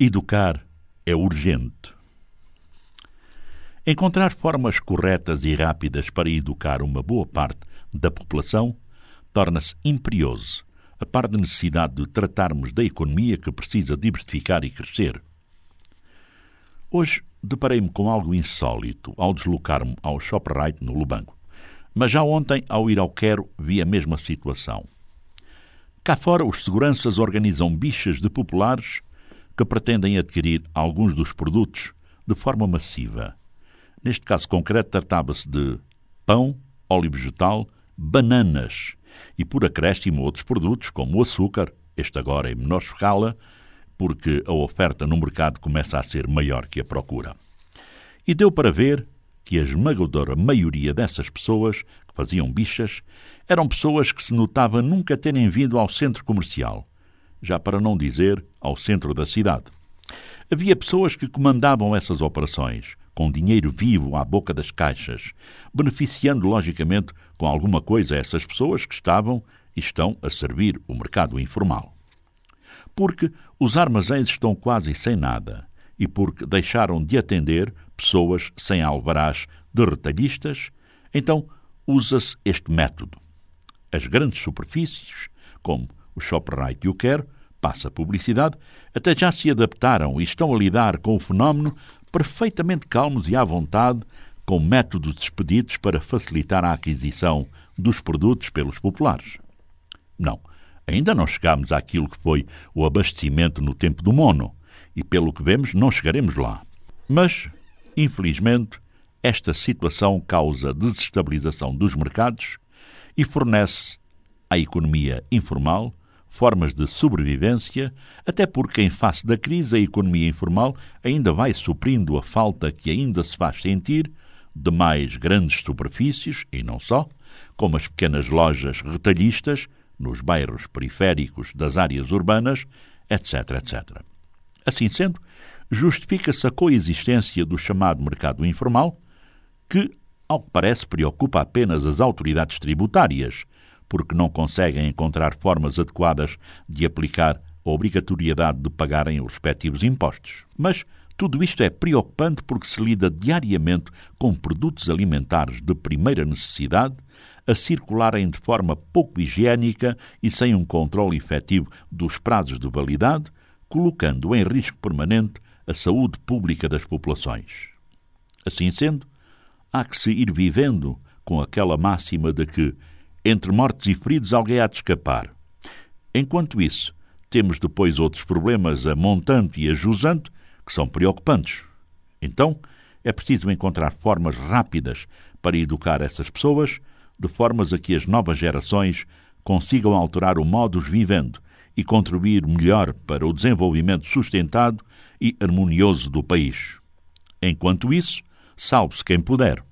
Educar é urgente. Encontrar formas corretas e rápidas para educar uma boa parte da população torna-se imperioso, a par da necessidade de tratarmos da economia que precisa diversificar e crescer. Hoje deparei-me com algo insólito ao deslocar-me ao ShopRite no Lubango, mas já ontem, ao ir ao Quero, vi a mesma situação. Cá fora, os seguranças organizam bichas de populares que pretendem adquirir alguns dos produtos de forma massiva. Neste caso concreto, tratava-se de pão, óleo vegetal, bananas e, por acréscimo, outros produtos como o açúcar, este agora em menor escala, porque a oferta no mercado começa a ser maior que a procura. E deu para ver que a esmagadora maioria dessas pessoas que faziam bichas eram pessoas que se notava nunca terem vindo ao centro comercial já para não dizer ao centro da cidade. Havia pessoas que comandavam essas operações, com dinheiro vivo à boca das caixas, beneficiando logicamente com alguma coisa essas pessoas que estavam e estão a servir o mercado informal. Porque os armazéns estão quase sem nada e porque deixaram de atender pessoas sem alvarás de retalhistas, então usa-se este método. As grandes superfícies, como o ShopRite e o Quer, passa publicidade, até já se adaptaram e estão a lidar com o fenómeno perfeitamente calmos e à vontade, com métodos expeditos para facilitar a aquisição dos produtos pelos populares. Não, ainda não chegámos àquilo que foi o abastecimento no tempo do mono, e pelo que vemos não chegaremos lá. Mas, infelizmente, esta situação causa desestabilização dos mercados e fornece à economia informal formas de sobrevivência, até porque, em face da crise, a economia informal ainda vai suprindo a falta que ainda se faz sentir de mais grandes superfícies, e não só, como as pequenas lojas retalhistas nos bairros periféricos das áreas urbanas, etc. etc. Assim sendo, justifica-se a coexistência do chamado mercado informal, que, ao que parece, preocupa apenas as autoridades tributárias, porque não conseguem encontrar formas adequadas de aplicar a obrigatoriedade de pagarem os respectivos impostos. Mas tudo isto é preocupante porque se lida diariamente com produtos alimentares de primeira necessidade a circularem de forma pouco higiênica e sem um controle efetivo dos prazos de validade, colocando em risco permanente a saúde pública das populações. Assim sendo, há que se ir vivendo com aquela máxima de que entre mortos e feridos, alguém há de escapar. Enquanto isso, temos depois outros problemas a montante e a jusante que são preocupantes. Então, é preciso encontrar formas rápidas para educar essas pessoas, de formas a que as novas gerações consigam alterar o modus vivendo e contribuir melhor para o desenvolvimento sustentado e harmonioso do país. Enquanto isso, salve-se quem puder.